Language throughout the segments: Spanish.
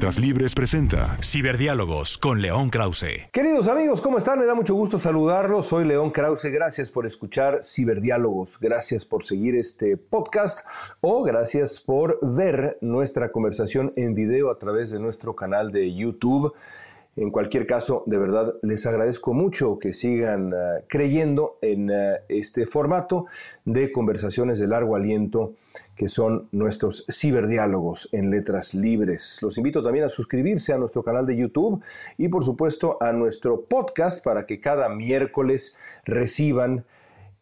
Letras presenta Ciberdiálogos con León Krause. Queridos amigos, ¿cómo están? Me da mucho gusto saludarlos. Soy León Krause. Gracias por escuchar Ciberdiálogos. Gracias por seguir este podcast o gracias por ver nuestra conversación en video a través de nuestro canal de YouTube. En cualquier caso, de verdad, les agradezco mucho que sigan uh, creyendo en uh, este formato de conversaciones de largo aliento que son nuestros ciberdiálogos en letras libres. Los invito también a suscribirse a nuestro canal de YouTube y por supuesto a nuestro podcast para que cada miércoles reciban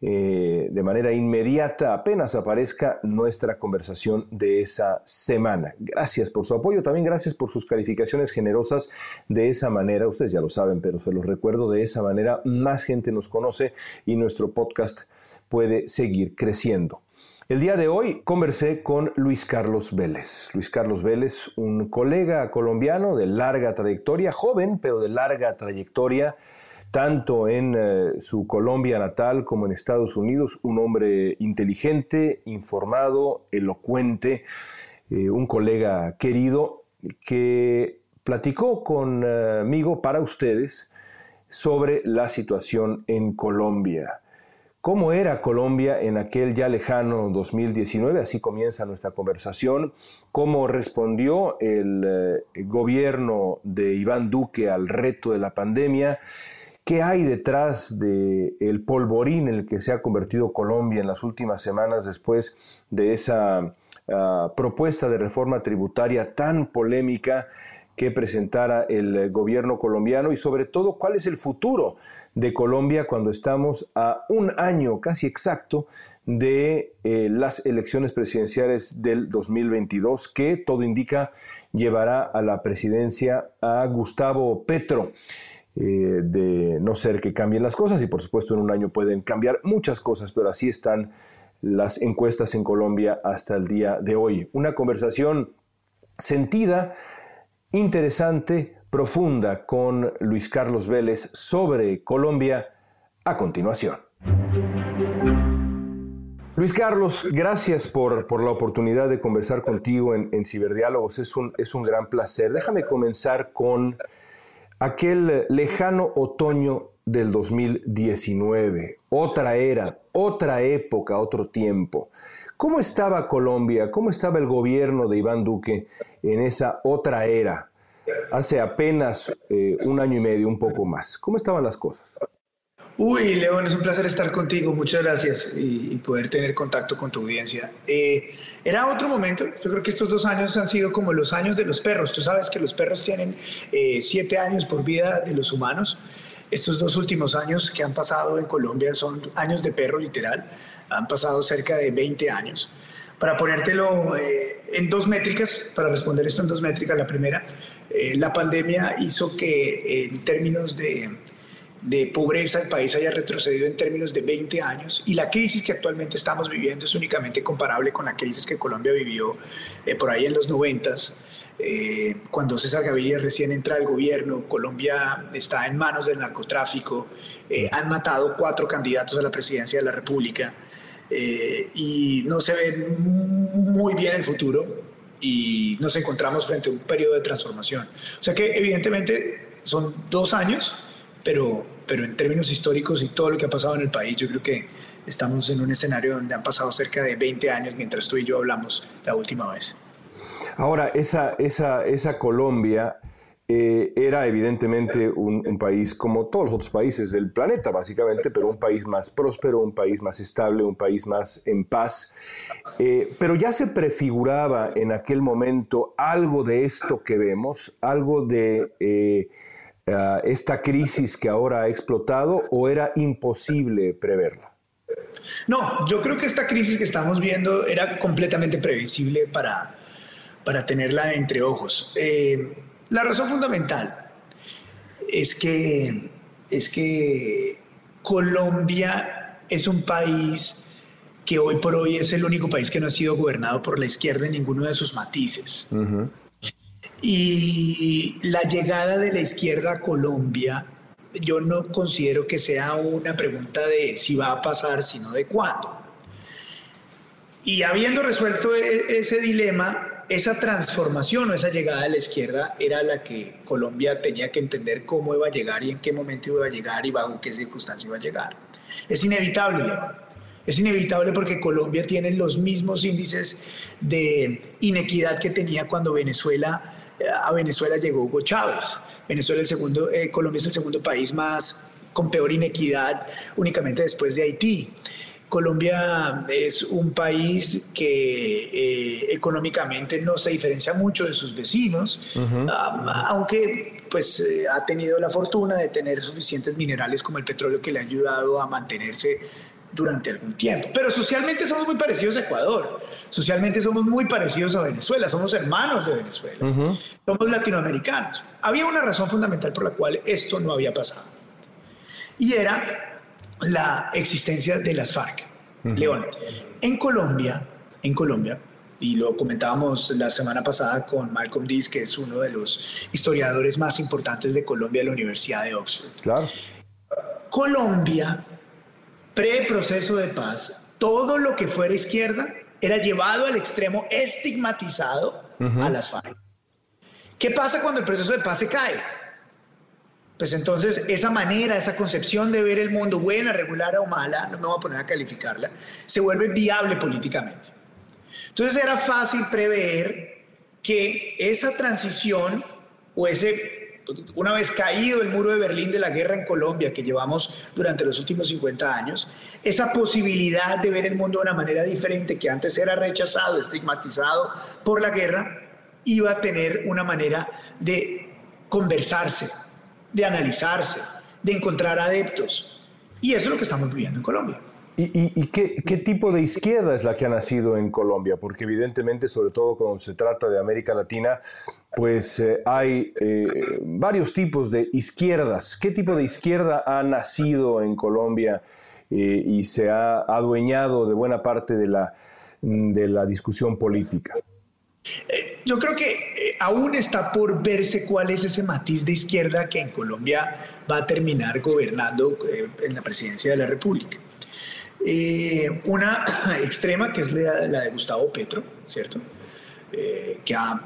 eh, de manera inmediata apenas aparezca nuestra conversación de esa semana. Gracias por su apoyo, también gracias por sus calificaciones generosas. De esa manera, ustedes ya lo saben, pero se los recuerdo, de esa manera más gente nos conoce y nuestro podcast puede seguir creciendo. El día de hoy conversé con Luis Carlos Vélez. Luis Carlos Vélez, un colega colombiano de larga trayectoria, joven, pero de larga trayectoria tanto en eh, su Colombia natal como en Estados Unidos, un hombre inteligente, informado, elocuente, eh, un colega querido que platicó conmigo para ustedes sobre la situación en Colombia. ¿Cómo era Colombia en aquel ya lejano 2019? Así comienza nuestra conversación. ¿Cómo respondió el eh, gobierno de Iván Duque al reto de la pandemia? ¿Qué hay detrás del el polvorín en el que se ha convertido Colombia en las últimas semanas después de esa uh, propuesta de reforma tributaria tan polémica que presentara el gobierno colombiano y sobre todo cuál es el futuro de Colombia cuando estamos a un año casi exacto de eh, las elecciones presidenciales del 2022 que todo indica llevará a la presidencia a Gustavo Petro. Eh, de no ser que cambien las cosas y por supuesto en un año pueden cambiar muchas cosas, pero así están las encuestas en Colombia hasta el día de hoy. Una conversación sentida, interesante, profunda con Luis Carlos Vélez sobre Colombia a continuación. Luis Carlos, gracias por, por, la oportunidad de conversar contigo en, en Ciberdiálogos. Es un, es un gran placer. Déjame comenzar con aquel lejano otoño del 2019, otra era, otra época, otro tiempo. ¿Cómo estaba Colombia? ¿Cómo estaba el gobierno de Iván Duque en esa otra era? Hace apenas eh, un año y medio, un poco más. ¿Cómo estaban las cosas? Uy, León, es un placer estar contigo. Muchas gracias y, poder tener contacto con tu audiencia. Eh, era otro momento. Yo creo que estos dos años han sido como los años de los perros. Tú sabes que los perros tienen eh, siete años por vida de los humanos. Estos dos últimos años que han pasado en Colombia son años de perro literal. Han pasado cerca de 20 años. Para ponértelo eh, en dos métricas, para responder esto en dos métricas, la primera, la pandemia hizo que en términos de de pobreza el país haya retrocedido en términos de 20 años y la crisis que actualmente estamos viviendo es únicamente comparable con la crisis que Colombia vivió eh, por ahí en los 90. Eh, cuando César Gaviria recién entra al gobierno, Colombia está en manos del narcotráfico, eh, han matado cuatro candidatos a la presidencia de la República y no se ve muy bien el futuro y nos encontramos frente a un periodo de transformación. O sea que evidentemente son dos años pero, pero en términos históricos y todo lo que ha pasado en el país, yo creo que estamos en un escenario donde han pasado cerca de 20 años mientras tú y yo hablamos la última vez. Ahora, esa, esa, esa Colombia eh, era evidentemente un, país como todos los otros países del planeta, básicamente, pero un país más próspero, un país más estable, un país más en paz. Eh, pero ya se prefiguraba en aquel momento algo de esto que vemos, algo de... Eh, eh, esta crisis que ahora ha explotado o era imposible preverla? No, yo creo que esta crisis que estamos viendo era completamente previsible para, para tenerla entre ojos. Eh, la razón fundamental es que, es que Colombia es un país que hoy por hoy es el único país que no ha sido gobernado por la izquierda en ninguno de sus matices. Y la llegada de la izquierda a Colombia, yo no considero que sea una pregunta de si va a pasar, sino de cuándo. Y habiendo resuelto e, ese dilema, esa transformación o esa llegada de la izquierda era la que Colombia tenía que entender cómo iba a llegar y en qué momento iba a llegar y bajo qué circunstancia iba a llegar. Es inevitable, Es inevitable porque Colombia tiene los mismos índices de inequidad que tenía cuando Venezuela, a Venezuela llegó Hugo Chávez. Venezuela el segundo, eh, Colombia es el segundo país más con peor inequidad únicamente después de Haití. Colombia es un país que eh, económicamente no se diferencia mucho de sus vecinos, aunque pues eh, ha tenido la fortuna de tener suficientes minerales como el petróleo que le ha ayudado a mantenerse durante algún tiempo. Pero socialmente somos muy parecidos a Ecuador, socialmente somos muy parecidos a Venezuela, somos hermanos de Venezuela, somos latinoamericanos. Había una razón fundamental por la cual esto no había pasado. Y era la existencia de las FARC. León, en Colombia, en Colombia, y lo comentábamos la semana pasada con Malcolm Diz, que es uno de los historiadores más importantes de Colombia de la Universidad de Oxford. Claro. Colombia, pre-proceso de paz, todo lo que fuera izquierda era llevado al extremo estigmatizado a las FARC. ¿Qué pasa cuando el proceso de paz se cae? Pues entonces esa manera, esa concepción de ver el mundo, buena, regular o mala, no me voy a poner a calificarla, se vuelve viable políticamente. Entonces era fácil prever que esa transición o ese, una vez caído el muro de Berlín de la guerra en Colombia que llevamos durante los últimos 50 años, esa posibilidad de ver el mundo de una manera diferente que antes era rechazado, estigmatizado por la guerra, iba a tener una manera de conversarse, de analizarse, de encontrar adeptos. Y eso es lo que estamos viviendo en Colombia. ¿Y, qué, tipo de izquierda es la que ha nacido en Colombia? Porque evidentemente, sobre todo cuando se trata de América Latina, pues eh, hay eh, varios tipos de izquierdas. ¿Qué tipo de izquierda ha nacido en Colombia eh, y se ha adueñado de buena parte de la, de la discusión política? Yo creo que aún está por verse cuál es ese matiz de izquierda que en Colombia va a terminar gobernando en la presidencia de la República. una extrema, que es la de Gustavo Petro, ¿cierto? Eh, que ha,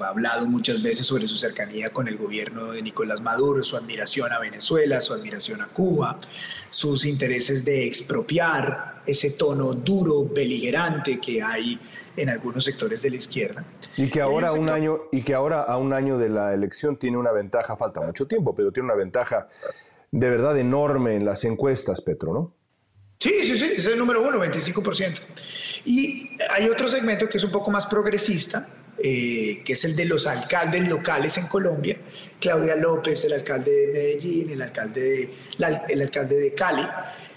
hablado muchas veces sobre su cercanía con el gobierno de Nicolás Maduro, su admiración a Venezuela, su admiración a Cuba, sus intereses de expropiar ese tono duro, beligerante que hay en algunos sectores de la izquierda. Y que ahora, un año, y que ahora a un año de la elección tiene una ventaja, falta mucho tiempo, pero tiene una ventaja de verdad enorme en las encuestas, Petro, ¿no? Sí, sí, sí, es el número uno, 25%. Y hay otro segmento que es un poco más progresista, eh, que es el de los alcaldes locales en Colombia. Claudia López, el alcalde de Medellín, el alcalde de, el alcalde de Cali,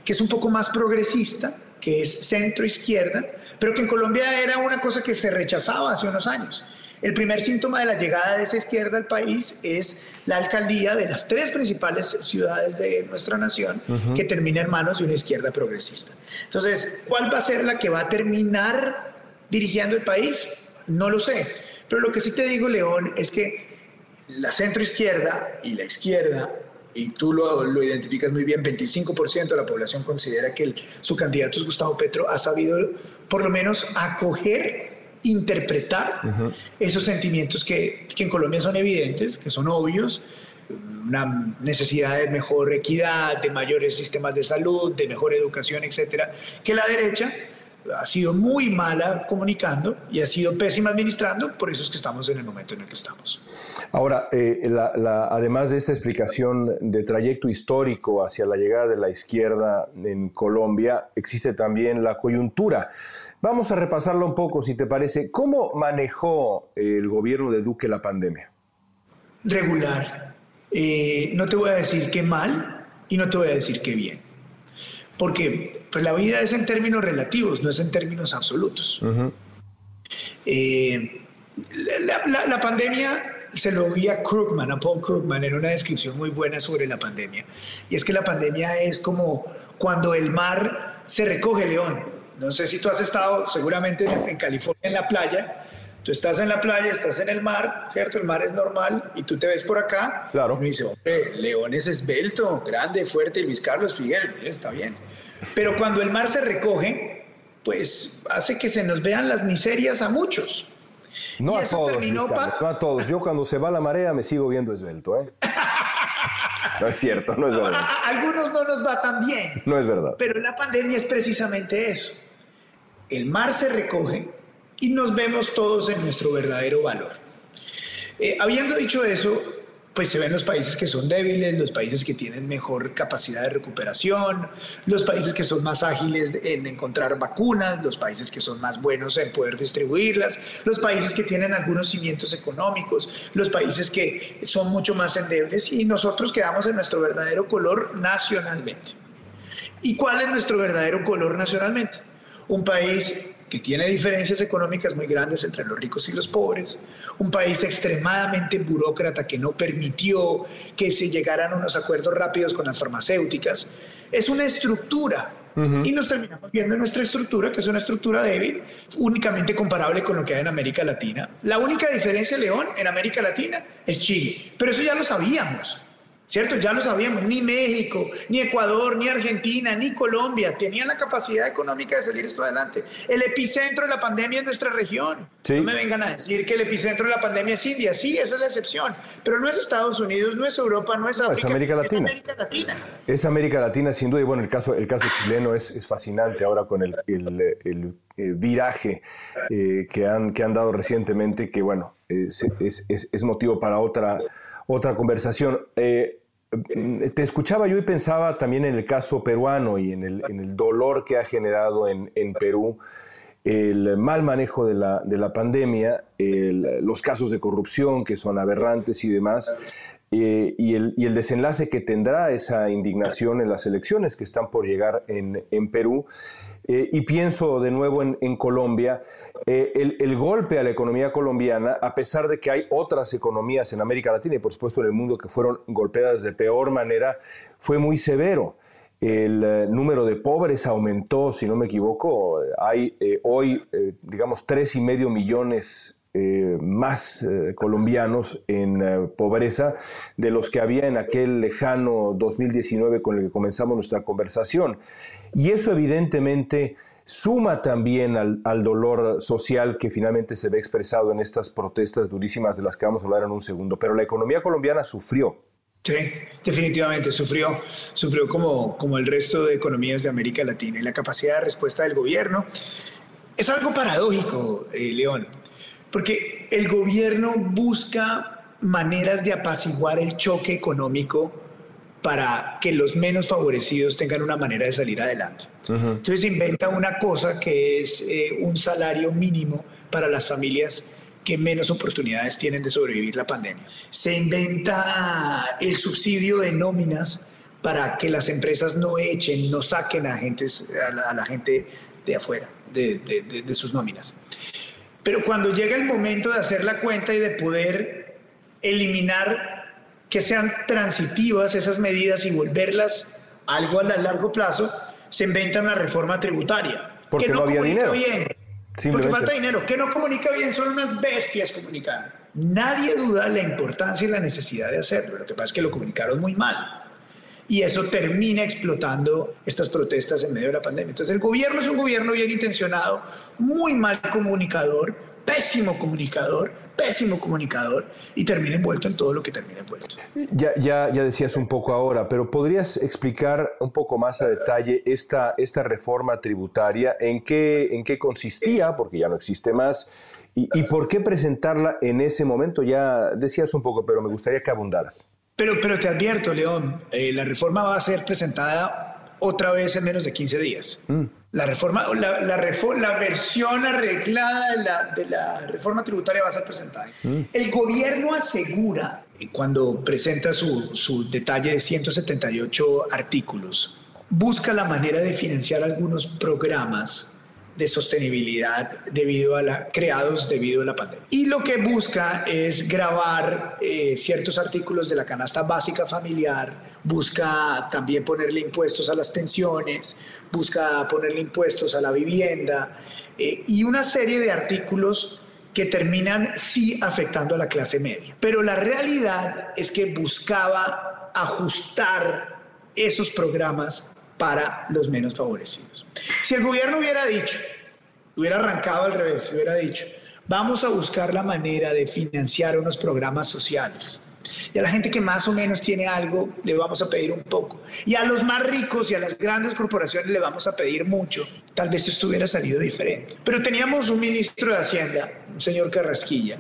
que es un poco más progresista, que es centro izquierda, pero que en Colombia era una cosa que se rechazaba hace unos años. El primer síntoma de la llegada de esa izquierda al país es la alcaldía de las tres principales ciudades de nuestra nación que termina en manos de una izquierda progresista. Entonces, ¿cuál va a ser la que va a terminar dirigiendo el país? No lo sé. Pero lo que sí te digo, León, es que la centroizquierda y la izquierda y tú lo, lo, identificas muy bien, 25% de la población considera que su candidato es Gustavo Petro, ha sabido por lo menos acoger interpretar esos sentimientos que, que en Colombia son evidentes, que son obvios, una necesidad de mejor equidad, de mayores sistemas de salud, de mejor educación, etcétera, que la derecha ha sido muy mala comunicando y ha sido pésima administrando, por eso es que estamos en el momento en el que estamos. Ahora, eh, además de esta explicación de trayecto histórico hacia la llegada de la izquierda en Colombia, existe también la coyuntura. Vamos a repasarlo un poco, si te parece. ¿Cómo manejó el gobierno de Duque la pandemia? Regular. Eh, no te voy a decir que mal y no te voy a decir que bien porque pues, la vida es en términos relativos, no es en términos absolutos. Eh, la, pandemia se lo oí a Krugman, a Paul Krugman, en una descripción muy buena sobre la pandemia. Y es que la pandemia es como, cuando el mar se recoge, León. No sé si tú has estado seguramente en California en la playa. Tú estás en la playa, estás en el mar, ¿cierto? El mar es normal y tú te ves por acá. Claro. Y me dice, hombre, León es esbelto, grande, fuerte, y Luis Carlos Figueroa, está bien. Pero cuando el mar se recoge, pues hace que se nos vean las miserias a muchos. No a todos, no a todos. Yo cuando se va la marea me sigo viendo esbelto, ¿eh? No es cierto, no es verdad. A, algunos no nos va tan bien. No es verdad. Pero la pandemia es precisamente eso. El mar se recoge y nos vemos todos en nuestro verdadero valor. Eh, habiendo dicho eso, pues se ven los países que son débiles, los países que tienen mejor capacidad de recuperación, los países que son más ágiles en encontrar vacunas, los países que son más buenos en poder distribuirlas, los países que tienen algunos cimientos económicos, los países que son mucho más endebles y nosotros quedamos en nuestro verdadero color nacionalmente. ¿Y cuál es nuestro verdadero color nacionalmente? Un país que tiene diferencias económicas muy grandes entre los ricos y los pobres, un país extremadamente burócrata que no permitió que se llegaran a unos acuerdos rápidos con las farmacéuticas. Es una estructura y nos terminamos viendo nuestra estructura, que es una estructura débil, únicamente comparable con lo que hay en América Latina. La única diferencia, León, en América Latina es Chile, pero eso ya lo sabíamos. ¿Cierto? Ya lo sabíamos, ni México, ni Ecuador, ni Argentina, ni Colombia tenían la capacidad económica de salir esto adelante. El epicentro de la pandemia es nuestra región. No me vengan a decir que el epicentro de la pandemia es India. Sí, esa es la excepción. Pero no es Estados Unidos, no es Europa, no es África. es América Latina. Es América Latina. Es América Latina, sin duda. Y bueno, el caso, el caso chileno es, es fascinante ahora con el, el, viraje eh, que, han, que han dado recientemente, que bueno, es, es, es motivo para otra otra conversación. Eh, te escuchaba yo y pensaba también en el caso peruano y en el, en el dolor que ha generado en, en, Perú el mal manejo de la, de la pandemia, los casos de corrupción que son aberrantes y demás, eh, y, el, y, el, desenlace que tendrá esa indignación en las elecciones que están por llegar en, en Perú. Eh, y pienso de nuevo en, Colombia, eh, el, golpe a la economía colombiana, a pesar de que hay otras economías en América Latina y por supuesto en el mundo que fueron golpeadas de peor manera, fue muy severo. El número de pobres aumentó, si no me equivoco, hay hoy, digamos, tres y medio millones eh, más eh, colombianos en eh, pobreza de los que había en aquel lejano 2019 con el que comenzamos nuestra conversación. Y eso evidentemente suma también al, al, dolor social que finalmente se ve expresado en estas protestas durísimas de las que vamos a hablar en un segundo. Pero la economía colombiana sufrió. Sí, definitivamente sufrió, sufrió como, como el resto de economías de América Latina y la capacidad de respuesta del gobierno. Es algo paradójico, León. Porque el gobierno busca maneras de apaciguar el choque económico para que los menos favorecidos tengan una manera de salir adelante. Entonces inventa una cosa que es eh, un salario mínimo para las familias que menos oportunidades tienen de sobrevivir la pandemia. Se inventa el subsidio de nóminas para que las empresas no echen, no saquen a, a, la, gente de afuera de, de sus nóminas. Pero cuando llega el momento de hacer la cuenta y de poder eliminar que sean transitivas esas medidas y volverlas algo a largo plazo, se inventa una reforma tributaria. Porque que no, había dinero. Bien, porque falta dinero. Que no comunica bien, son unas bestias comunicando. Nadie duda la importancia y la necesidad de hacerlo. Lo que pasa es que lo comunicaron muy mal y eso termina explotando estas protestas en medio de la pandemia. Entonces el gobierno es un gobierno bien intencionado, muy mal comunicador, pésimo comunicador, pésimo comunicador y termina envuelto en todo lo que termina envuelto. Ya, ya, ya decías un poco ahora, pero ¿podrías explicar un poco más a detalle esta, esta reforma tributaria? ¿En qué, ¿En qué consistía? Porque ya no existe más. Y, y, por qué presentarla en ese momento? Ya decías un poco, pero me gustaría que abundaras. Pero, pero te advierto, León, eh, la reforma va a ser presentada otra vez en menos de 15 días. Mm. La, reforma, la, la, la, versión arreglada de la, reforma tributaria va a ser presentada. Mm. El gobierno asegura, eh, cuando presenta su, su detalle de 178 artículos, busca la manera de financiar algunos programas de sostenibilidad debido a la, creados debido a la pandemia. Y lo que busca es grabar eh, ciertos artículos de la canasta básica familiar, busca también ponerle impuestos a las pensiones, busca ponerle impuestos a la vivienda eh, y una serie de artículos que terminan sí afectando a la clase media. Pero la realidad es que buscaba ajustar esos programas para los menos favorecidos. Si el gobierno hubiera dicho, hubiera arrancado al revés, hubiera dicho, vamos a buscar la manera de financiar unos programas sociales. Y a la gente que más o menos tiene algo, le vamos a pedir un poco. Y a los más ricos y a las grandes corporaciones le vamos a pedir mucho. Tal vez esto hubiera salido diferente. Pero teníamos un ministro de Hacienda, un señor Carrasquilla,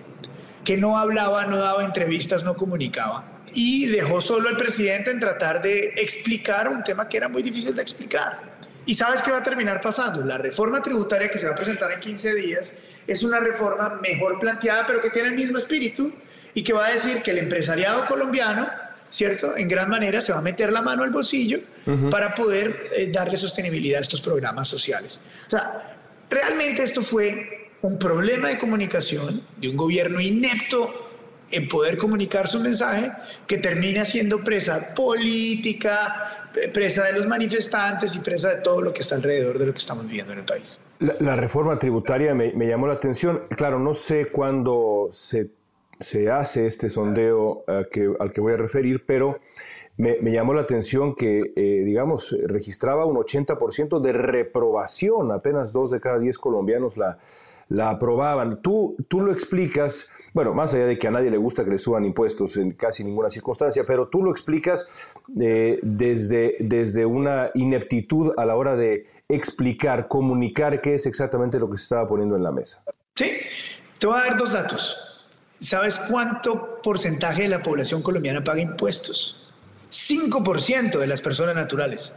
que no hablaba, no daba entrevistas, no comunicaba y dejó solo al presidente en tratar de explicar un tema que era muy difícil de explicar. ¿Y sabes qué va a terminar pasando? La reforma tributaria que se va a presentar en 15 días es una reforma mejor planteada, pero que tiene el mismo espíritu y que va a decir que el empresariado colombiano, ¿cierto? En gran manera se va a meter la mano al bolsillo para poder eh, darle sostenibilidad a estos programas sociales. O sea, realmente esto fue un problema de comunicación de un gobierno inepto en poder comunicar su mensaje que termina siendo presa política, presa de los manifestantes y presa de todo lo que está alrededor de lo que estamos viviendo en el país. La, reforma tributaria me, llamó la atención. Claro, no sé cuándo se, se hace este sondeo eh, que, al que voy a referir, pero me, me llamó la atención que, eh, digamos, registraba un 80% de reprobación. Apenas dos de cada diez colombianos la, la aprobaban. Tú, tú lo explicas, bueno, más allá de que a nadie le gusta que le suban impuestos en casi ninguna circunstancia, pero tú lo explicas eh, desde, desde una ineptitud a la hora de explicar, comunicar qué es exactamente lo que se estaba poniendo en la mesa. Sí, te voy a dar dos datos. ¿Sabes cuánto porcentaje de la población colombiana paga impuestos? 5% de las personas naturales.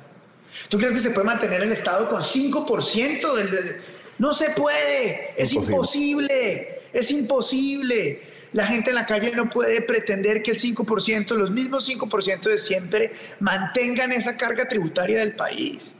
¿Tú crees que se puede mantener el Estado con 5% del, no se puede, es imposible. es imposible. La gente en la calle no puede pretender que el 5%, los mismos 5% de siempre, mantengan esa carga tributaria del país.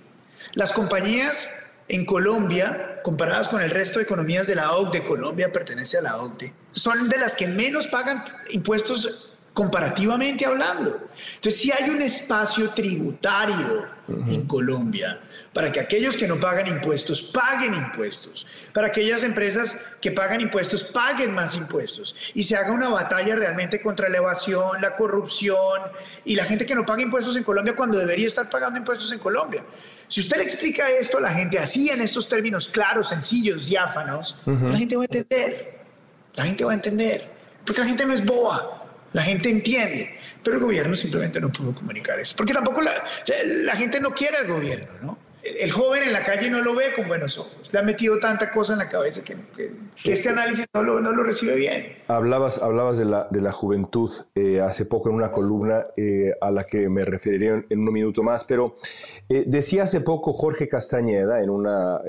Las compañías en Colombia, comparadas con el resto de economías de la OCDE, Colombia pertenece a la OCDE, son de las que menos pagan impuestos comparativamente hablando. Entonces, si hay un espacio tributario en Colombia para que aquellos que no pagan impuestos paguen impuestos, para aquellas empresas que pagan impuestos paguen más impuestos y se haga una batalla realmente contra la evasión, la corrupción y la gente que no paga impuestos en Colombia cuando debería estar pagando impuestos en Colombia. Si usted le explica esto a la gente así en estos términos claros, sencillos, diáfanos, la gente va a entender. La gente va a entender. Porque la gente no es boba. La gente entiende, pero el gobierno simplemente no pudo comunicar eso. Porque tampoco la, la gente no quiere al gobierno, ¿no? El joven en la calle no lo ve con buenos ojos. Le ha metido tanta cosa en la cabeza que, este análisis no lo, recibe bien. Hablabas, hablabas de, la, de la juventud eh, hace poco en una columna eh, a la que me referiré en, un minuto más, pero eh, decía hace poco Jorge Castañeda en una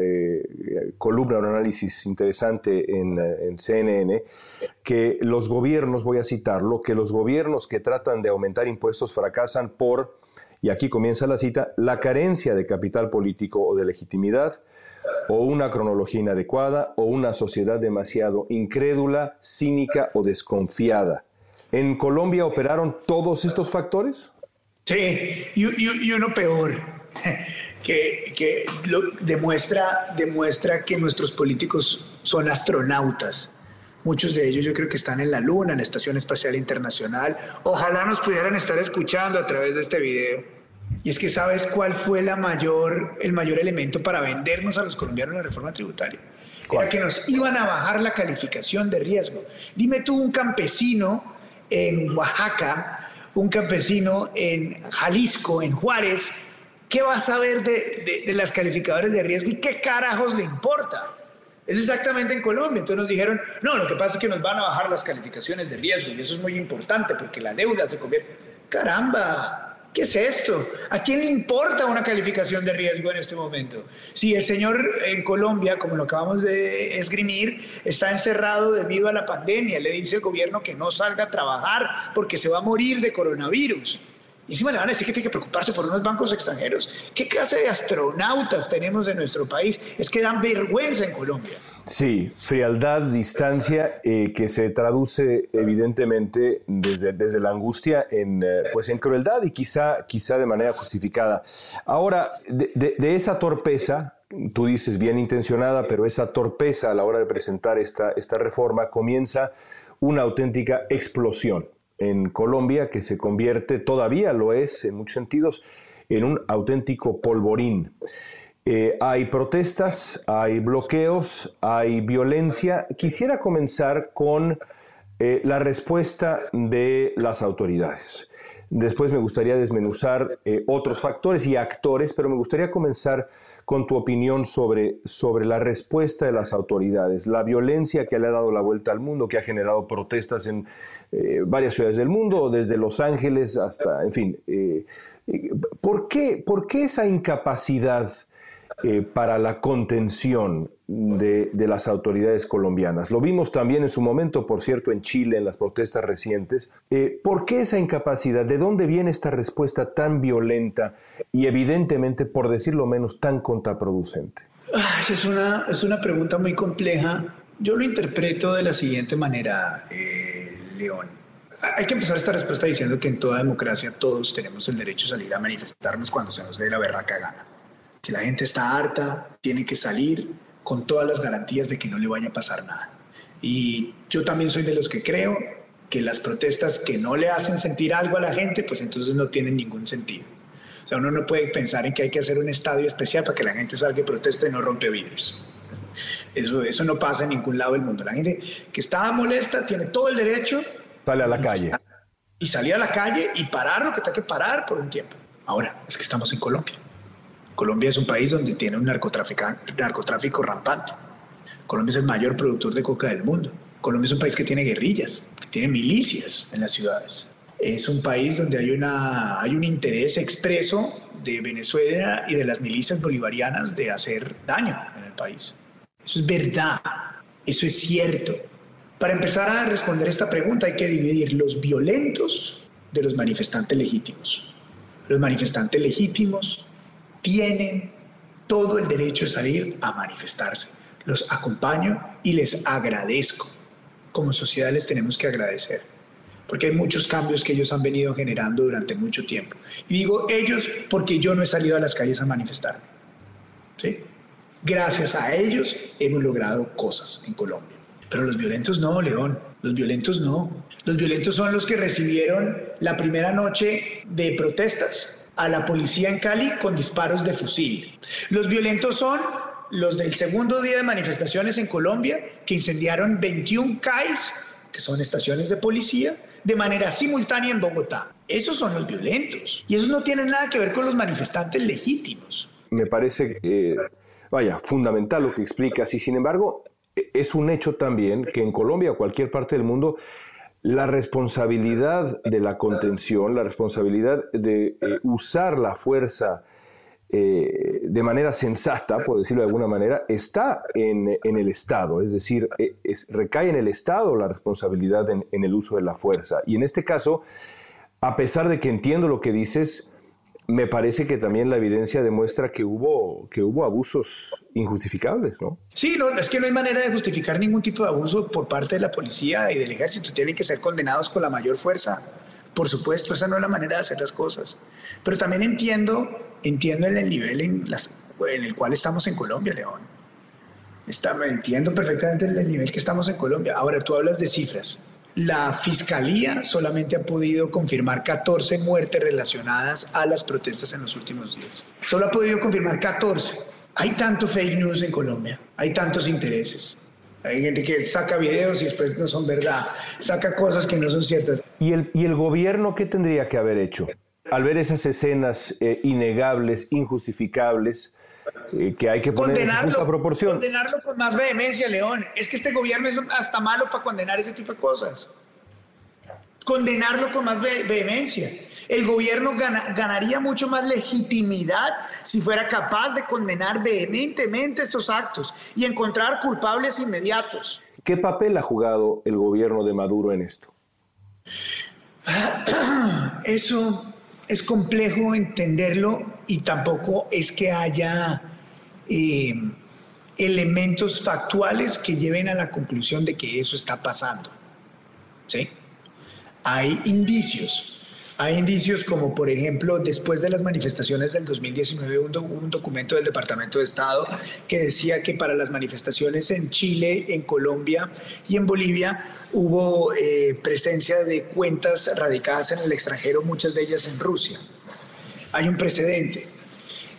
columna, un análisis interesante en, en CNN, que los gobiernos, voy a citarlo, que los gobiernos que tratan de aumentar impuestos fracasan por y aquí comienza la cita, la carencia de capital político o de legitimidad, o una cronología inadecuada, o una sociedad demasiado incrédula, cínica o desconfiada. ¿En Colombia operaron todos estos factores? Sí, y, uno peor, que, que demuestra, demuestra que nuestros políticos son astronautas. Muchos de ellos yo creo que están en la Luna, en la Estación Espacial Internacional. Ojalá nos pudieran estar escuchando a través de este video. Y es que sabes cuál fue la mayor, el mayor elemento para vendernos a los colombianos la reforma tributaria. Era que nos iban a bajar la calificación de riesgo. Dime tú un campesino en Oaxaca, un campesino en Jalisco, en Juárez, ¿qué va a saber de, de las calificadores de riesgo y qué carajos le importa? Es exactamente en Colombia. Entonces nos dijeron, no, lo que pasa es que nos van a bajar las calificaciones de riesgo y eso es muy importante porque la deuda se convierte... Caramba, ¿qué es esto? ¿A quién le importa una calificación de riesgo en este momento? Si el señor en Colombia, como lo acabamos de esgrimir, está encerrado debido a la pandemia, le dice el gobierno que no salga a trabajar porque se va a morir de coronavirus. Y encima le van a decir que tiene que preocuparse por unos bancos extranjeros. ¿Qué clase de astronautas tenemos en nuestro país? Es que dan vergüenza en Colombia. Sí, frialdad, distancia, eh, que se traduce evidentemente desde, desde la angustia en, eh, pues en crueldad y quizá, quizá de manera justificada. Ahora, de, de esa torpeza, tú dices bien intencionada, pero esa torpeza a la hora de presentar esta, esta reforma comienza una auténtica explosión en Colombia que se convierte, todavía lo es en muchos sentidos, en un auténtico polvorín. Eh, hay protestas, hay bloqueos, hay violencia. Quisiera comenzar con eh, la respuesta de las autoridades. Después me gustaría desmenuzar eh, otros factores y actores, pero me gustaría comenzar con tu opinión sobre, sobre la respuesta de las autoridades, la violencia que le ha dado la vuelta al mundo, que ha generado protestas en eh, varias ciudades del mundo, desde Los Ángeles hasta, en fin. Eh, ¿por, qué, ¿Por qué esa incapacidad eh, para la contención de, las autoridades colombianas. Lo vimos también en su momento, por cierto, en Chile, en las protestas recientes. Eh, ¿Por qué esa incapacidad? ¿De dónde viene esta respuesta tan violenta y evidentemente, por decirlo menos, tan contraproducente? Ah, es una, es una pregunta muy compleja. Yo lo interpreto de la siguiente manera, eh, León. Hay que empezar esta respuesta diciendo que en toda democracia todos tenemos el derecho a salir a manifestarnos cuando se nos dé la berraca gana. Si la gente está harta, tiene que salir con todas las garantías de que no le vaya a pasar nada. Y yo también soy de los que creo que las protestas que no le hacen sentir algo a la gente, pues entonces no tienen ningún sentido. O sea, uno no puede pensar en que hay que hacer un estadio especial para que la gente salga y proteste y no rompe vidrios. Eso, eso no pasa en ningún lado del mundo. La gente que está molesta tiene todo el derecho. Sale a la calle. Y salir a la calle y parar lo que tenga que parar por un tiempo. Ahora, es que estamos en Colombia. Colombia es un país donde tiene un narcotráfico rampante. Colombia es el mayor productor de coca del mundo. Colombia es un país que tiene guerrillas, que tiene milicias en las ciudades. Es un país donde hay, una, hay un interés expreso de Venezuela y de las milicias bolivarianas de hacer daño en el país. Eso es verdad, eso es cierto. Para empezar a responder esta pregunta hay que dividir los violentos de los manifestantes legítimos. Los manifestantes legítimos tienen todo el derecho de salir a manifestarse. Los acompaño y les agradezco. Como sociedad les tenemos que agradecer, porque hay muchos cambios que ellos han venido generando durante mucho tiempo. Y digo ellos porque yo no he salido a las calles a manifestarme. ¿Sí? Gracias a ellos hemos logrado cosas en Colombia. Pero los violentos no, León. Los violentos no. Los violentos son los que recibieron la primera noche de protestas a la policía en Cali con disparos de fusil. Los violentos son los del segundo día de manifestaciones en Colombia, que incendiaron 21 CAIs, que son estaciones de policía, de manera simultánea en Bogotá. Esos son los violentos. Y esos no tienen nada que ver con los manifestantes legítimos. Me parece, eh, vaya, fundamental lo que explicas. Y sin embargo, es un hecho también que en Colombia o cualquier parte del mundo la responsabilidad de la contención, la responsabilidad de eh, usar la fuerza eh, de manera sensata, por decirlo de alguna manera, está en, el Estado. Es decir, eh, recae en el Estado la responsabilidad en el uso de la fuerza. Y en este caso, a pesar de que entiendo lo que dices, me parece que también la evidencia demuestra que hubo, que hubo abusos injustificables, ¿no? Sí, no, es que no hay manera de justificar ningún tipo de abuso por parte de la policía y del ejército. Tienen que ser condenados con la mayor fuerza. Por supuesto, esa no es la manera de hacer las cosas. Pero también entiendo, entiendo en el nivel en, en el cual estamos en Colombia, León. Está, entiendo perfectamente el nivel que estamos en Colombia. Ahora, tú hablas de cifras. La fiscalía solamente ha podido confirmar 14 muertes relacionadas a las protestas en los últimos días. Solo ha podido confirmar 14. Hay tanto fake news en Colombia, hay tantos intereses. Hay gente que saca videos y después no son verdad, saca cosas que no son ciertas. ¿Y el, y el gobierno qué tendría que haber hecho? Al ver esas escenas eh, innegables, injustificables, que hay que poner en justa proporción. Condenarlo con más vehemencia, León. Es que este gobierno es hasta malo para condenar ese tipo de cosas. Condenarlo con más vehemencia. El gobierno ganaría mucho más legitimidad si fuera capaz de condenar vehementemente estos actos y encontrar culpables inmediatos. ¿Qué papel ha jugado el gobierno de Maduro en esto? Eso es complejo entenderlo y tampoco es que haya eh, elementos factuales que lleven a la conclusión de que eso está pasando. ¿Sí? Hay indicios. Hay indicios como, por ejemplo, después de las manifestaciones del 2019 hubo un, documento del Departamento de Estado que decía que para las manifestaciones en Chile, en Colombia y en Bolivia hubo eh, presencia de cuentas radicadas en el extranjero, muchas de ellas en Rusia. Hay un precedente.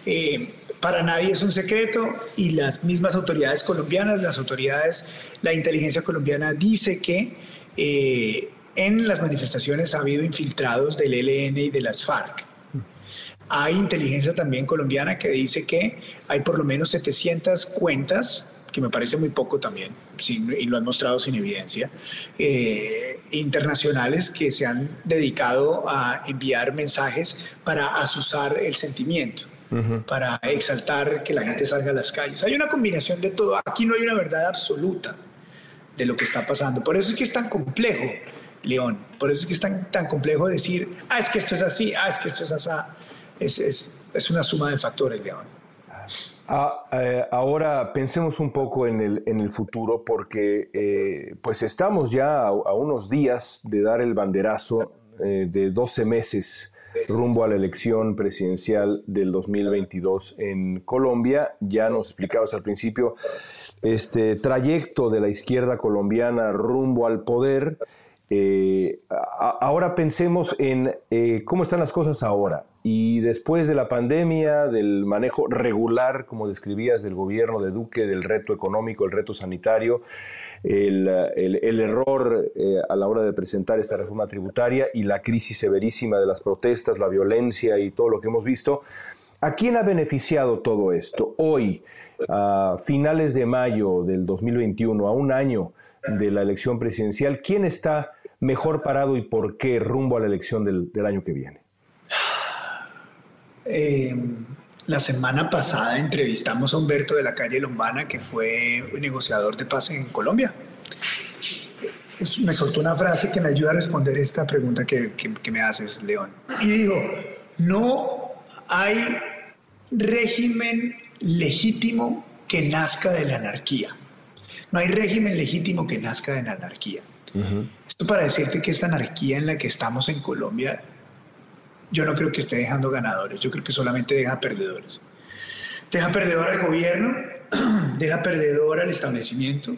Eh, para nadie es un secreto y las mismas autoridades colombianas, las autoridades, la inteligencia colombiana dice que eh, en las manifestaciones ha habido infiltrados del ELN y de las FARC. Hay inteligencia también colombiana que dice que hay por lo menos 700 cuentas, que me parece muy poco también, y lo han mostrado sin evidencia, eh, internacionales que se han dedicado a enviar mensajes para asusar el sentimiento. para exaltar que la gente salga a las calles. Hay una combinación de todo. Aquí no hay una verdad absoluta de lo que está pasando. Por eso es que es tan complejo León. Por eso es que es tan, tan complejo decir, ah, es que esto es así, ah, es que esto es así. Es, es, es una suma de factores, León. Ah, eh, ahora pensemos un poco en el, en el futuro porque eh, pues estamos ya a, unos días de dar el banderazo eh, de 12 meses rumbo a la elección presidencial del 2022 en Colombia. Ya nos explicabas al principio este trayecto de la izquierda colombiana rumbo al poder. Eh, ahora pensemos en eh, cómo están las cosas ahora y después de la pandemia, del manejo regular, como describías, del gobierno de Duque, del reto económico, el reto sanitario, el, error eh, a la hora de presentar esta reforma tributaria y la crisis severísima de las protestas, la violencia y todo lo que hemos visto. ¿A quién ha beneficiado todo esto? Hoy, a finales de mayo del 2021, a un año de la elección presidencial, ¿quién está mejor parado y por qué rumbo a la elección del, año que viene? Eh, la semana pasada entrevistamos a Humberto de la calle Lombana, que fue negociador de paz en Colombia. Me soltó una frase que me ayuda a responder esta pregunta que, que me haces, León. Y digo, no hay régimen legítimo que nazca de la anarquía. No hay régimen legítimo que nazca de la anarquía. Esto para decirte que esta anarquía en la que estamos en Colombia, yo no creo que esté dejando ganadores, yo creo que solamente deja perdedores. Deja perdedor al gobierno, deja perdedor al establecimiento,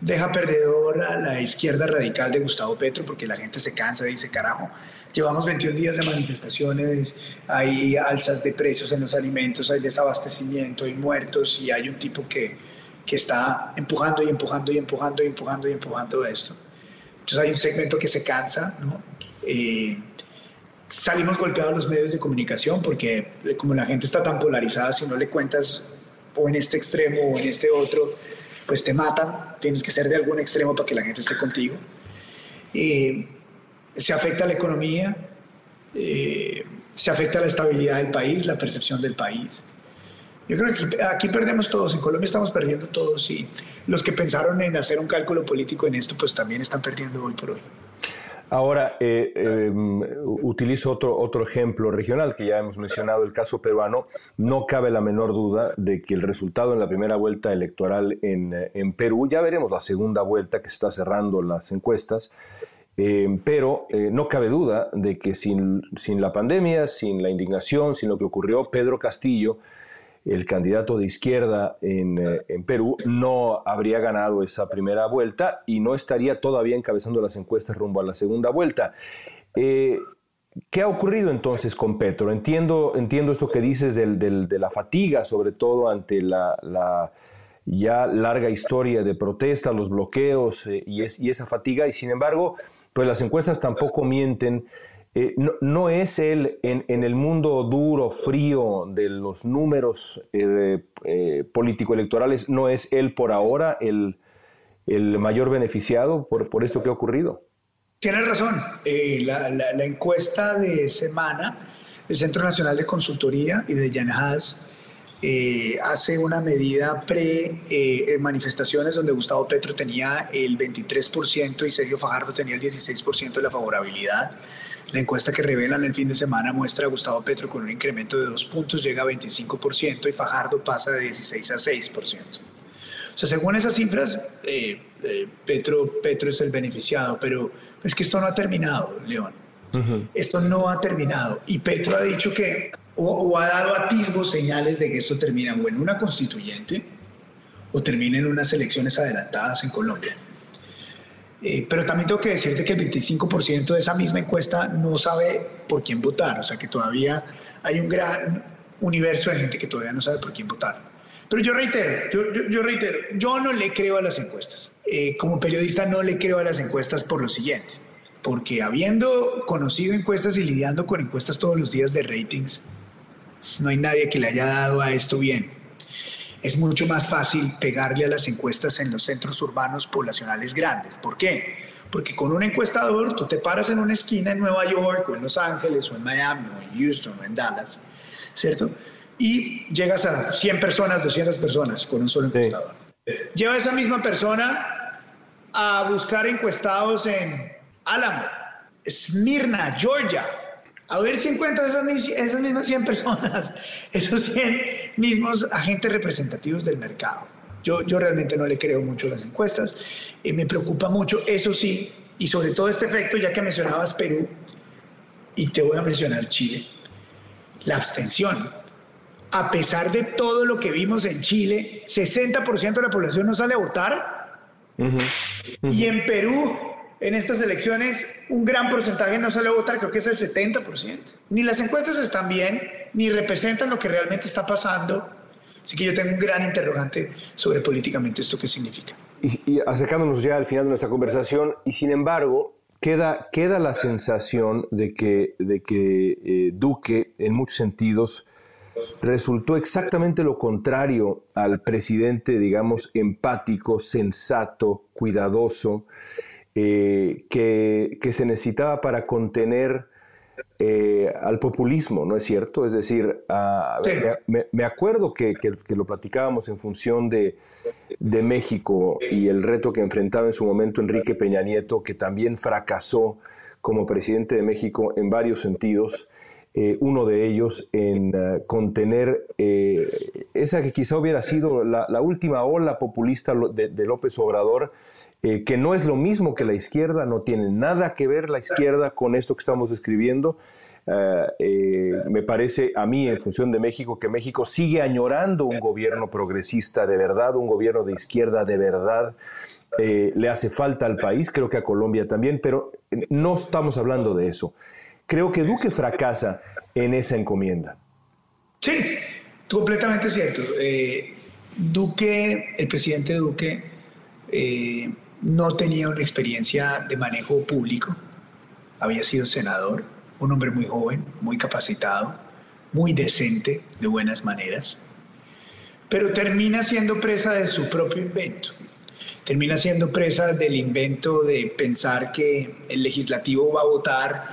deja perdedor a la izquierda radical de Gustavo Petro, porque la gente se cansa y dice, carajo, llevamos 21 días de manifestaciones, hay alzas de precios en los alimentos, hay desabastecimiento, hay muertos y hay un tipo que que está empujando y empujando y empujando y empujando y empujando esto. Entonces hay un segmento que se cansa, ¿no? Eh, salimos golpeados los medios de comunicación porque eh, como la gente está tan polarizada, si no le cuentas o en este extremo o en este otro, pues te matan, tienes que ser de algún extremo para que la gente esté contigo. Eh, se afecta la economía, se afecta la estabilidad del país, la percepción del país. Yo creo que aquí, perdemos todos, en Colombia estamos perdiendo todos y los que pensaron en hacer un cálculo político en esto, pues también están perdiendo hoy por hoy. Ahora, eh, em, utilizo otro, otro ejemplo regional que ya hemos mencionado, el caso peruano. No cabe la menor duda de que el resultado en la primera vuelta electoral en, en Perú, ya veremos la segunda vuelta que está cerrando las encuestas, em, pero eh, no cabe duda de que sin, sin la pandemia, sin la indignación, sin lo que ocurrió, Pedro Castillo el candidato de izquierda eh, en, Perú no habría ganado esa primera vuelta y no estaría todavía encabezando las encuestas rumbo a la segunda vuelta. Eh, ¿Qué ha ocurrido entonces con Petro? Entiendo, entiendo esto que dices de la fatiga, sobre todo ante la, ya larga historia de protestas, los bloqueos eh, y, y, esa fatiga, y sin embargo, pues las encuestas tampoco mienten eh, no, es él en, el mundo duro, frío de los números eh, eh, político-electorales, no es él por ahora el, mayor beneficiado por, esto que ha ocurrido. Tienes razón. La, encuesta de semana del Centro Nacional de Consultoría y de Yanhas hace una medida pre-manifestaciones donde Gustavo Petro tenía el 23% y Sergio Fajardo tenía el 16% de la favorabilidad La encuesta que revelan el fin de semana muestra a Gustavo Petro con un incremento de dos puntos, llega a 25% y Fajardo pasa de 16 a 6%. O sea, según esas cifras, eh, eh, Petro, Petro es el beneficiado, pero es que esto no ha terminado, León. Esto no ha terminado. Y Petro ha dicho que, o, ha dado atisbos, señales de que esto termina o en una constituyente o termina en unas elecciones adelantadas en Colombia. Eh, pero también tengo que decirte que el 25% de esa misma encuesta no sabe por quién votar. O sea que todavía hay un gran universo de gente que todavía no sabe por quién votar. Pero yo reitero, yo, reitero, yo no le creo a las encuestas. Eh, como periodista no le creo a las encuestas por lo siguiente, porque habiendo conocido encuestas y lidiando con encuestas todos los días de ratings, no hay nadie que le haya dado a esto bien. Es mucho más fácil pegarle a las encuestas en los centros urbanos poblacionales grandes. ¿Por qué? Porque con un encuestador tú te paras en una esquina en Nueva York o en Los Ángeles o en Miami o en Houston o en Dallas, ¿cierto? y llegas a 100 personas, 200 personas con un solo encuestador. Lleva esa misma persona a buscar encuestados en Álamo, Smyrna, Georgia, a ver si encuentra esas, esas mismas 100 personas, esos 100 mismos agentes representativos del mercado. Yo, yo realmente no le creo mucho a las encuestas, y me preocupa mucho, eso sí, y sobre todo este efecto, ya que mencionabas Perú, y te voy a mencionar Chile, la abstención a pesar de todo lo que vimos en Chile, 60% de la población no sale a votar. Y en Perú, en estas elecciones, un gran porcentaje no sale a votar, creo que es el 70%. Ni las encuestas están bien, ni representan lo que realmente está pasando. Así que yo tengo un gran interrogante sobre políticamente esto qué significa. Y, acercándonos ya al final de nuestra conversación, y sin embargo, queda, queda la sensación de que, de que eh, Duque, en muchos sentidos, resultó exactamente lo contrario al presidente, digamos, empático, sensato, cuidadoso, eh, que, se necesitaba para contener eh, al populismo, ¿no es cierto? Es decir, me, acuerdo que, lo platicábamos en función de, de, México y el reto que enfrentaba en su momento Enrique Peña Nieto, que también fracasó como presidente de México en varios sentidos. Eh, uno de ellos en eh, contener esa que quizá hubiera sido la, última ola populista de, López Obrador, que no es lo mismo que la izquierda, no tiene nada que ver la izquierda con esto que estamos describiendo. me parece a mí, en función de México, que México sigue añorando un gobierno progresista de verdad, un gobierno de izquierda de verdad. le hace falta al país, creo que a Colombia también, pero no estamos hablando de eso. Creo que Duque fracasa en esa encomienda. Sí, completamente cierto. Eh, Duque, el presidente Duque, eh, no tenía una experiencia de manejo público. Había sido senador, un hombre muy joven, muy capacitado, muy decente, de buenas maneras, pero termina siendo presa de su propio invento. Termina siendo presa del invento de pensar que el legislativo va a votar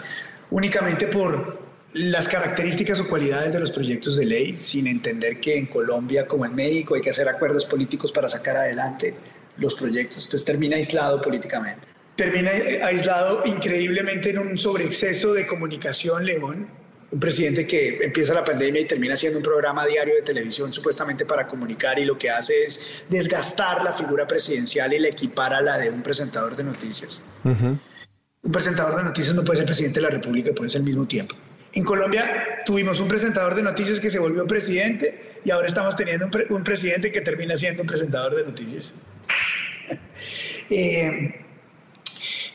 únicamente por las características o cualidades de los proyectos de ley, sin entender que en Colombia como en México hay que hacer acuerdos políticos para sacar adelante los proyectos. Entonces termina aislado políticamente. Termina aislado increíblemente en un sobreexceso de comunicación, León. Un presidente que empieza la pandemia y termina haciendo un programa diario de televisión supuestamente para comunicar y lo que hace es desgastar la figura presidencial y la equipara a la de un presentador de noticias. Un presentador de noticias no puede ser presidente de la República, puede ser al mismo tiempo. En Colombia tuvimos un presentador de noticias que se volvió presidente y ahora estamos teniendo un, presidente que termina siendo un presentador de noticias. Eh,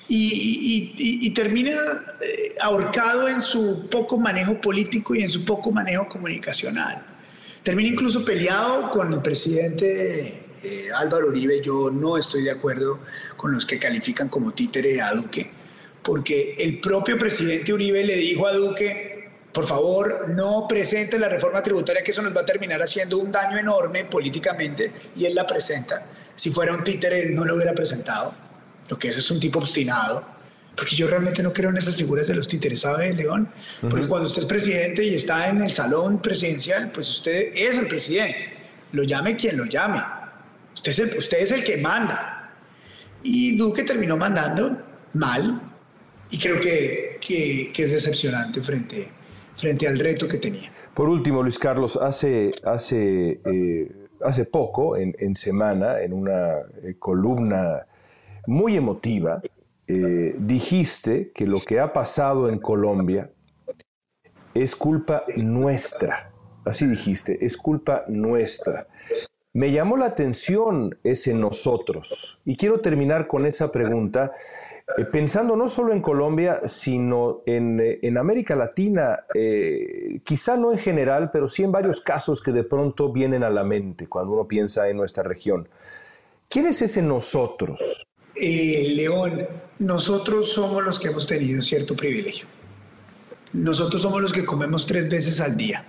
y, termina eh, ahorcado en su poco manejo político y en su poco manejo comunicacional. Termina incluso peleado con el presidente eh, Álvaro Uribe. Yo no estoy de acuerdo con los que califican como títere a Duque porque el propio presidente Uribe le dijo a Duque, por favor, no presente la reforma tributaria, que eso nos va a terminar haciendo un daño enorme políticamente, y él la presenta. Si fuera un títere, no lo hubiera presentado, lo que es es un tipo obstinado, porque yo realmente no creo en esas figuras de los títeres, ¿sabe, León? Porque cuando usted es presidente y está en el salón presidencial, pues usted es el presidente, lo llame quien lo llame, usted es el, usted es el que manda. Y Duque terminó mandando mal, y creo que, que, es decepcionante frente, frente al reto que tenía. Por último, Luis Carlos, hace, hace, eh, hace poco, en, semana, en una eh, columna muy emotiva, eh, dijiste que lo que ha pasado en Colombia es culpa nuestra. Así dijiste, es culpa nuestra. Me llamó la atención ese nosotros y quiero terminar con esa pregunta eh, pensando no solo en Colombia, sino en, eh, América Latina, eh, quizá no en general, pero sí en varios casos que de pronto vienen a la mente cuando uno piensa en nuestra región. ¿Quién es ese nosotros? León, nosotros somos los que hemos tenido cierto privilegio. Nosotros somos los que comemos tres veces al día.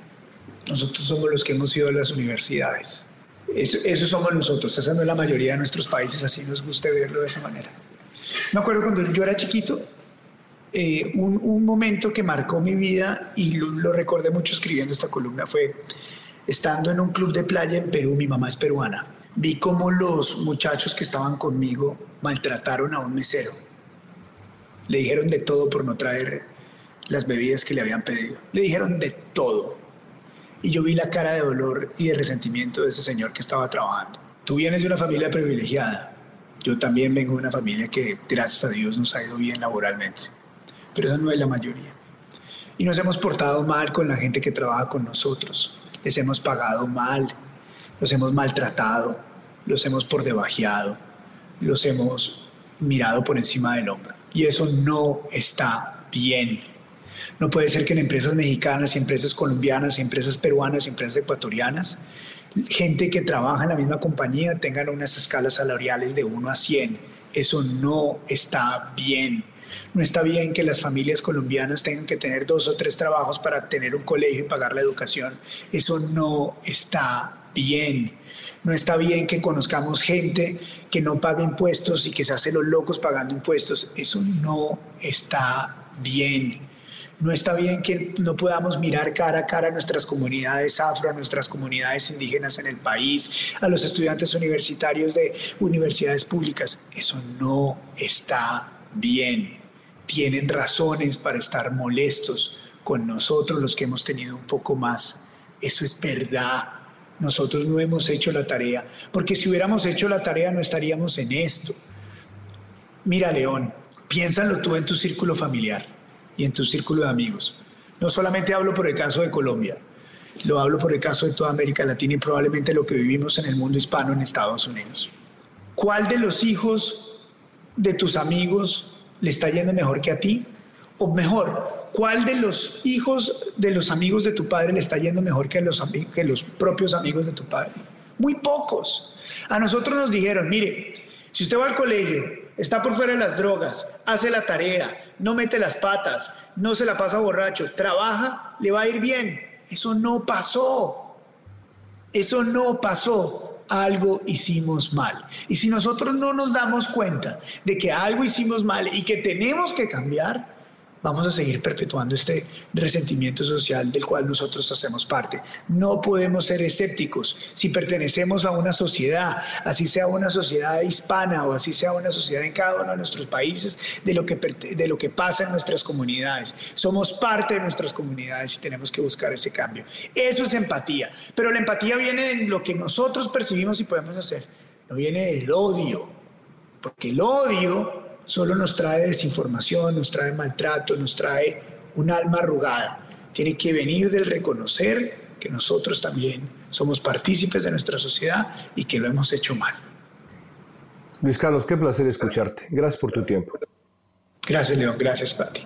Nosotros somos los que hemos ido a las universidades. Eso, somos nosotros. Esa no es la mayoría de nuestros países, así nos gusta verlo de esa manera. Me acuerdo cuando yo era chiquito, eh, un, momento que marcó mi vida y lo, recordé mucho escribiendo esta columna fue estando en un club de playa en Perú, mi mamá es peruana, vi cómo los muchachos que estaban conmigo maltrataron a un mesero. Le dijeron de todo por no traer las bebidas que le habían pedido. Le dijeron de todo. Y yo vi la cara de dolor y de resentimiento de ese señor que estaba trabajando. Tú vienes de una familia privilegiada, yo también vengo de una familia que, gracias a Dios, nos ha ido bien laboralmente, pero esa no es la mayoría. Y nos hemos portado mal con la gente que trabaja con nosotros. Les hemos pagado mal, los hemos maltratado, los hemos por debajeado, los hemos mirado por encima del hombro. Y eso no está bien. No puede ser que en empresas mexicanas, y empresas colombianas, y empresas peruanas, y empresas ecuatorianas gente que trabaja en la misma compañía tengan unas escalas salariales de 1 a 100. Eso no está bien. No está bien que las familias colombianas tengan que tener dos o tres trabajos para tener un colegio y pagar la educación. Eso no está bien. No está bien que conozcamos gente que no paga impuestos y que se hace los locos pagando impuestos. Eso no está bien. No está bien que no podamos mirar cara a cara a nuestras comunidades afro, a nuestras comunidades indígenas en el país, a los estudiantes universitarios de universidades públicas. Eso no está bien. Tienen razones para estar molestos con nosotros los que hemos tenido un poco más. Eso es verdad. Nosotros no hemos hecho la tarea, porque si hubiéramos hecho la tarea no estaríamos en esto. Mira, León, piénsalo tú en tu círculo familiar en tu círculo de amigos. No solamente hablo por el caso de Colombia, lo hablo por el caso de toda América Latina y probablemente lo que vivimos en el mundo hispano en Estados Unidos. ¿Cuál de los hijos de tus amigos le está yendo mejor que a ti? O mejor, ¿cuál de los hijos de los amigos de tu padre le está yendo mejor que los, que los propios amigos de tu padre? Muy pocos. A nosotros nos dijeron, mire, si usted va al colegio, está por fuera de las drogas, hace la tarea, no mete las patas, no se la pasa borracho, trabaja, le va a ir bien. Eso no pasó. Eso no pasó. Algo hicimos mal. Y si nosotros no nos damos cuenta de que algo hicimos mal y que tenemos que cambiar, vamos a seguir perpetuando este resentimiento social del cual nosotros hacemos parte. No podemos ser escépticos. Si pertenecemos a una sociedad, así sea una sociedad hispana o así sea una sociedad en cada uno de nuestros países, de lo que, de lo que pasa en nuestras comunidades. Somos parte de nuestras comunidades y tenemos que buscar ese cambio. Eso es empatía. Pero la empatía viene de lo que nosotros percibimos y podemos hacer. No viene del odio. Porque el odio solo nos trae desinformación, nos trae maltrato, nos trae un alma arrugada. Tiene que venir del reconocer que nosotros también somos partícipes de nuestra sociedad y que lo hemos hecho mal. Luis Carlos, qué placer escucharte. Gracias por tu tiempo. Gracias, León. Gracias, Pati.